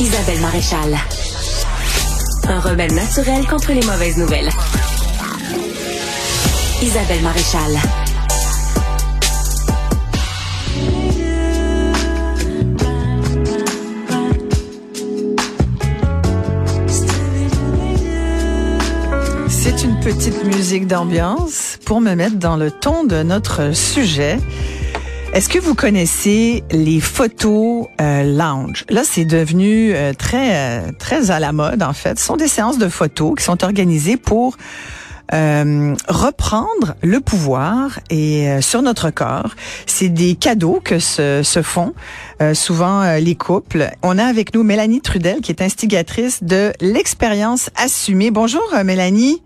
Isabelle Maréchal. Un remède naturel contre les mauvaises nouvelles. Isabelle Maréchal. C'est une petite musique d'ambiance pour me mettre dans le ton de notre sujet. Est-ce que vous connaissez les photos euh, lounge? Là, c'est devenu euh, très euh, très à la mode en fait. Ce sont des séances de photos qui sont organisées pour euh, reprendre le pouvoir et sur notre corps. C'est des cadeaux que se, se font souvent les couples. On a avec nous Mélanie Trudel qui est instigatrice de l'expérience assumée. Bonjour Mélanie.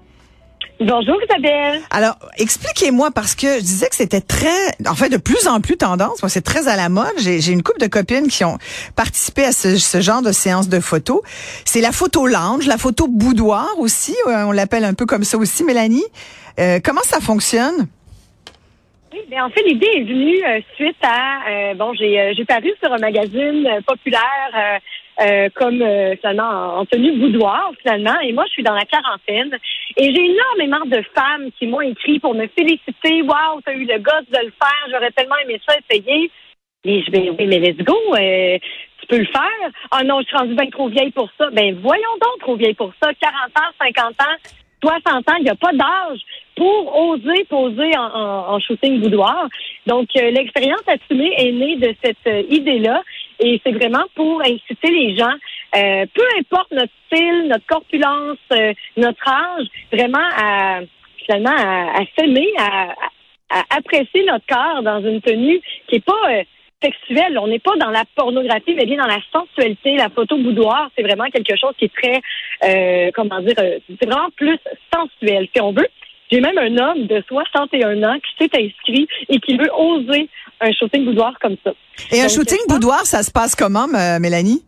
Bonjour Isabelle. Alors, expliquez-moi parce que je disais que c'était très, en fait, de plus en plus tendance. Moi, c'est très à la mode. J'ai une couple de copines qui ont participé à ce, genre de séance de photos. C'est la photo lounge, la photo boudoir aussi. On l'appelle un peu comme ça aussi, Mélanie. Euh, comment ça fonctionne? Oui, bien, en fait, l'idée est venue euh, suite à euh, bon, j'ai j'ai paru sur un magazine populaire euh, comme euh, finalement en, tenue boudoir finalement. Et moi, je suis dans la quarantaine et j'ai énormément de femmes qui m'ont écrit pour me féliciter. Waouh, t'as eu le gosse de le faire. J'aurais tellement aimé ça essayer. Et je vais oui, mais let's go. Euh, tu peux le faire. Ah non, je suis rendue bien trop vieille pour ça. Ben voyons donc trop vieille pour ça. 40 ans, 50 ans. 60 ans, il n'y a pas d'âge pour oser poser en, shooting boudoir. Donc, euh, l'expérience assumée est née de cette euh, idée-là et c'est vraiment pour inciter les gens, euh, peu importe notre style, notre corpulence, notre âge, vraiment à finalement à, s'aimer, à, à, apprécier notre corps dans une tenue qui est pas sexuelle. On n'est pas dans la pornographie, mais bien dans la sensualité. La photo boudoir, c'est vraiment quelque chose qui est très, euh, comment dire, euh, c'est vraiment plus sensuel, si on veut. J'ai même un homme de 61 ans qui s'est inscrit et qui veut oser un shooting boudoir comme ça. Et un shooting boudoir, ça se passe comment, Mélanie?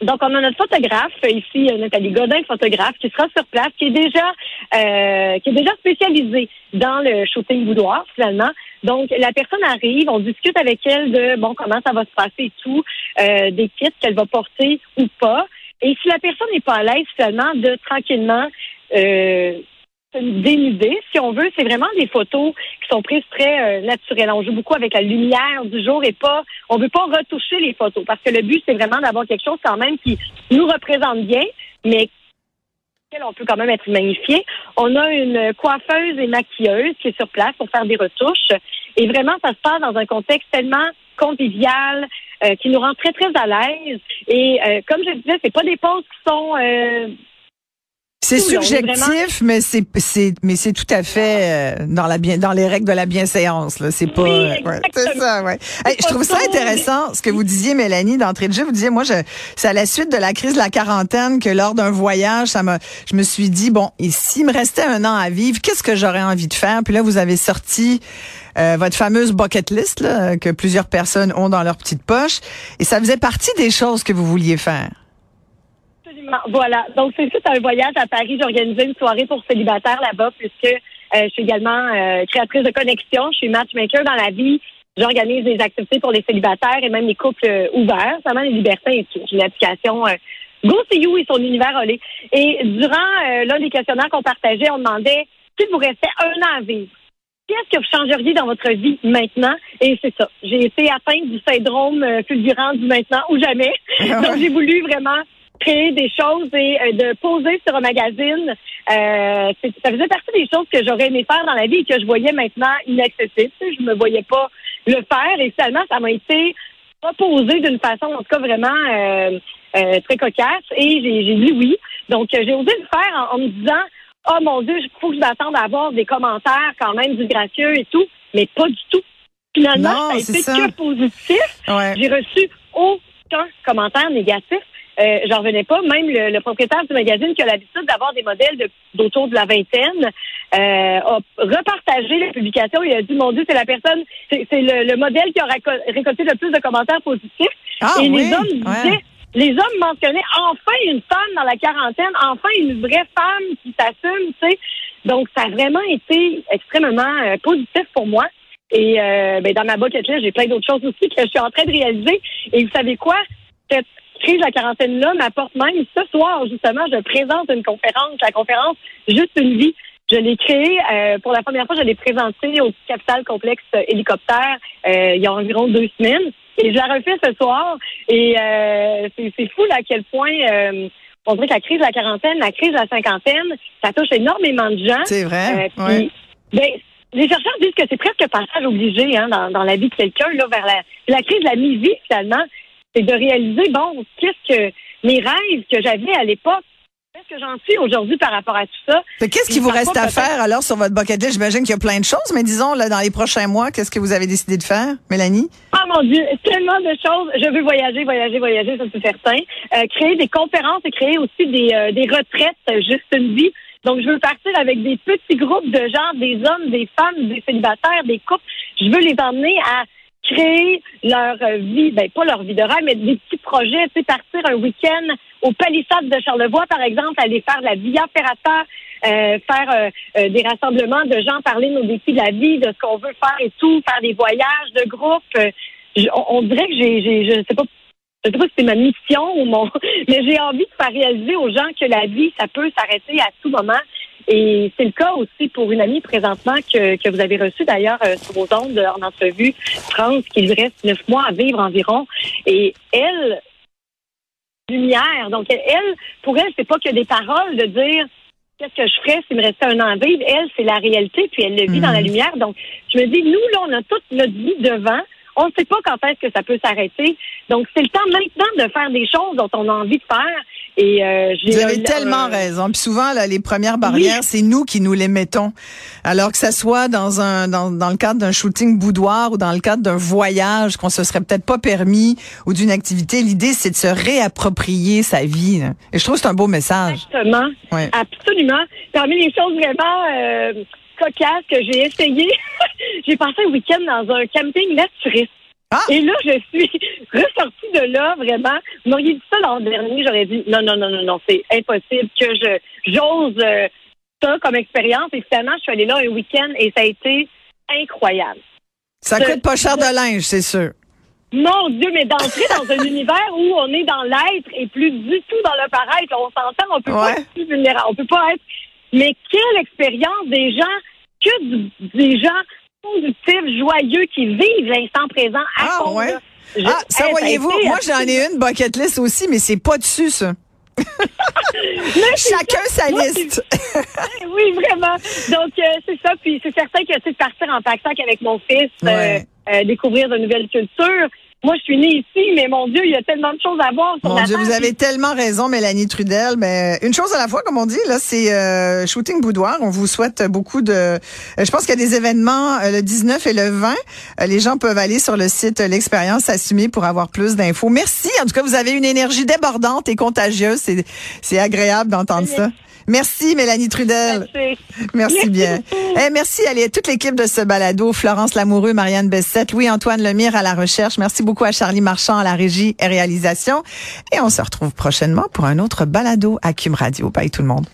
Donc, on a notre photographe ici, Nathalie Godin, photographe, qui sera sur place, qui est déjà euh, qui est déjà spécialisée dans le shooting boudoir, finalement. Donc, la personne arrive, on discute avec elle de bon comment ça va se passer et tout, euh, des kits qu'elle va porter ou pas. Et si la personne n'est pas à l'aise, finalement, de tranquillement euh, dénuder, si on veut. C'est vraiment des photos qui sont prises très euh, naturelles. On joue beaucoup avec la lumière du jour et pas, on veut pas retoucher les photos parce que le but, c'est vraiment d'avoir quelque chose quand même qui nous représente bien, mais on peut quand même être magnifié. On a une coiffeuse et maquilleuse qui est sur place pour faire des retouches. Et vraiment, ça se passe dans un contexte tellement convivial, euh, qui nous rend très, très à l'aise. Et euh, comme je disais, c'est pas des poses qui sont c'est subjectif, mais c'est c'est mais c'est tout à fait euh, dans la bien dans les règles de la bienséance là. C'est pas ouais, c'est ça ouais. je trouve ça intéressant ce que vous disiez Mélanie d'entrée de jeu. Vous disiez moi je c'est à la suite de la crise de la quarantaine que lors d'un voyage ça m'a je me suis dit bon et s'il me restait un an à vivre qu'est-ce que j'aurais envie de faire? Puis là vous avez sorti euh, votre fameuse bucket list là, que plusieurs personnes ont dans leur petite poche et ça faisait partie des choses que vous vouliez faire. Voilà. Donc, c'est suite à un voyage à Paris. J'ai organisé une soirée pour célibataires là-bas puisque euh, je suis également euh, créatrice de connexion. Je suis matchmaker dans la vie. J'organise des activités pour les célibataires et même les couples euh, ouverts, notamment les libertins et tout. J'ai une application Go See You et son univers olé. Et durant l'un des questionnaires qu'on partageait, on demandait si vous restez un an à vivre, qu'est-ce que vous changeriez dans votre vie maintenant? Et c'est ça. J'ai été atteinte du syndrome fulgurant du maintenant ou jamais. Donc, j'ai voulu vraiment créer des choses et euh, de poser sur un magazine. Euh, ça faisait partie des choses que j'aurais aimé faire dans la vie et que je voyais maintenant inaccessibles. Je me voyais pas le faire et finalement, ça m'a été proposé d'une façon, en tout cas, vraiment euh, euh très cocasse et j'ai dit oui. Donc, j'ai osé le faire en, me disant, oh mon Dieu, il faut que je m'attende à avoir des commentaires quand même disgracieux et tout, mais pas du tout. Finalement, ça a été que positif. J'ai reçu aucun commentaire négatif. Euh, j'en revenais pas. Même le, propriétaire du magazine qui a l'habitude d'avoir des modèles d'autour de, la vingtaine euh, a repartagé la publication. Il a dit, mon Dieu, c'est la personne, c'est le, modèle qui a récolté le plus de commentaires positifs. Ah et les hommes disaient, les hommes mentionnaient enfin une femme dans la quarantaine, enfin une vraie femme qui s'assume, tu sais. Donc, ça a vraiment été extrêmement euh, positif pour moi. Et euh, ben, dans ma bucket list, j'ai plein d'autres choses aussi que je suis en train de réaliser. Et vous savez quoi? Cette crise de la quarantaine-là m'apporte même ce soir, justement, je présente une conférence, la conférence Juste une vie. Je l'ai créée euh, pour la première fois, je l'ai présentée au Capital Complexe Hélicoptère euh, il y a environ deux semaines. Et je la refais ce soir. Et euh, c'est fou là, à quel point on dirait que la crise de la quarantaine, la crise de la cinquantaine, ça touche énormément de gens. C'est vrai. ben, les chercheurs disent que c'est presque passage obligé hein, dans, dans la vie de quelqu'un là vers la, la crise de la mi-vie finalement, c'est de réaliser bon qu'est-ce que mes rêves que j'avais à l'époque Qu'est-ce que j'en suis aujourd'hui par rapport à tout ça? Qu'est-ce qui vous reste à faire alors sur votre bucket list? J'imagine qu'il y a plein de choses, mais disons, là, dans les prochains mois, qu'est-ce que vous avez décidé de faire, Mélanie? Oh mon Dieu, tellement de choses. Je veux voyager, voyager, voyager, ça c'est certain. Euh, créer des conférences et créer aussi des, euh, des retraites, juste une vie. Donc, je veux partir avec des petits groupes de gens, des hommes, des femmes, des célibataires, des couples. Je veux les emmener à créer leur vie, ben pas leur vie de rêve, mais des petits projets, tu sais, partir un week-end au palissade de Charlevoix, par exemple, aller faire la Via Ferrata, euh, faire euh, euh, des rassemblements de gens, parler de nos défis de la vie, de ce qu'on veut faire et tout, faire des voyages de groupe. on, dirait que j'ai, j'ai, je ne sais pas je sais pas si c'est ma mission ou mon, mais j'ai envie de faire réaliser aux gens que la vie, ça peut s'arrêter à tout moment. Et c'est le cas aussi pour une amie présentement que, que vous avez reçue d'ailleurs sur vos ondes en entrevue, France, qui lui reste neuf mois à vivre environ. Et elle, lumière. Donc, elle, pour elle, c'est pas que des paroles de dire qu'est-ce que je ferais s'il me restait un an à vivre. Elle, c'est la réalité, puis elle le vit dans la mhm. lumière. Donc, je me dis, nous, là, on a toute notre vie devant. On ne sait pas quand est-ce que ça peut s'arrêter. Donc, c'est le temps maintenant de faire des choses dont on a envie de faire. Et euh, Vous avez tellement euh, raison. Puis souvent, là, les premières barrières, c'est nous qui nous les mettons. Alors que ça soit dans un dans, dans le cadre d'un shooting boudoir ou dans le cadre d'un voyage qu'on se serait peut-être pas permis ou d'une activité, l'idée c'est de se réapproprier sa vie. Et je trouve que c'est un beau message. Exactement. Absolument. Parmi les choses vraiment euh, cocasses que j'ai essayé, j'ai passé un week-end dans un camping naturiste. Ah! Et là, je suis ressortie de là, vraiment. Vous m'auriez dit ça l'an dernier, j'aurais dit non, non, non, non, non, c'est impossible que je j'ose euh, ça comme expérience. Et finalement, je suis allée là un week-end et ça a été incroyable. Ça coûte pas cher de linge, c'est sûr. Mon Dieu, mais d'entrer dans un univers où on est dans l'être et plus du tout dans le paraître, on s'entend, on peut pas être plus vulnérable, on peut pas être. Mais quelle expérience des gens, que des gens positifs, joyeux, qui vivent l'instant présent à ah, ah, ça voyez-vous, moi j'en ai une bucket list aussi, mais c'est pas dessus ça. Chacun sa liste. oui, vraiment. Donc, euh, c'est ça. Puis, c'est certain que c'est de partir en pack avec mon fils, euh, euh, découvrir de nouvelles cultures moi, je suis née ici, mais mon Dieu, il y a tellement de choses à voir. Sur mon Dieu, vous avez tellement raison, Mélanie Trudel. Mais une chose à la fois, comme on dit, là, c'est euh, Shooting Boudoir. On vous souhaite beaucoup de. Euh, je pense qu'il y a des événements euh, le 19 et le 20. les gens peuvent aller sur le site L'expérience assumée pour avoir plus d'infos. Merci. En tout cas, vous avez une énergie débordante et contagieuse. C'est c'est agréable d'entendre ça. Merci, Mélanie Trudel. Merci, bien. Eh, merci à toute l'équipe de ce balado, Florence Lamoureux, Marianne Bessette, Louis-Antoine Lemire à la recherche. Merci beaucoup à Charlie Marchand à la régie et réalisation. Et on se retrouve prochainement pour un autre balado à Cube Radio. Bye tout le monde.